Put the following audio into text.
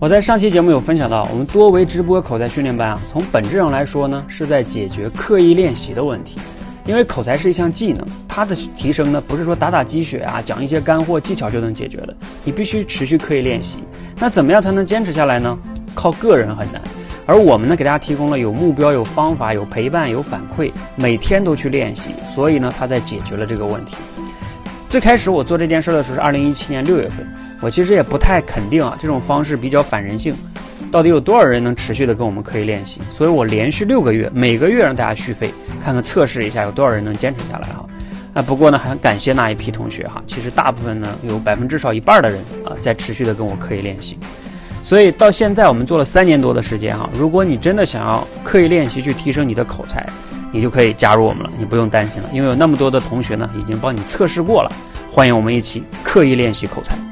我在上期节目有分享到，我们多维直播口才训练班啊，从本质上来说呢，是在解决刻意练习的问题。因为口才是一项技能，它的提升呢，不是说打打鸡血啊，讲一些干货技巧就能解决的，你必须持续刻意练习。那怎么样才能坚持下来呢？靠个人很难，而我们呢，给大家提供了有目标、有方法、有陪伴、有反馈，每天都去练习，所以呢，它在解决了这个问题。最开始我做这件事的时候是二零一七年六月份，我其实也不太肯定啊，这种方式比较反人性，到底有多少人能持续的跟我们刻意练习？所以我连续六个月，每个月让大家续费，看看测试一下有多少人能坚持下来哈。啊，不过呢，很感谢那一批同学哈，其实大部分呢有百分之少一半的人啊在持续的跟我刻意练习，所以到现在我们做了三年多的时间哈，如果你真的想要刻意练习去提升你的口才。你就可以加入我们了，你不用担心了，因为有那么多的同学呢，已经帮你测试过了。欢迎我们一起刻意练习口才。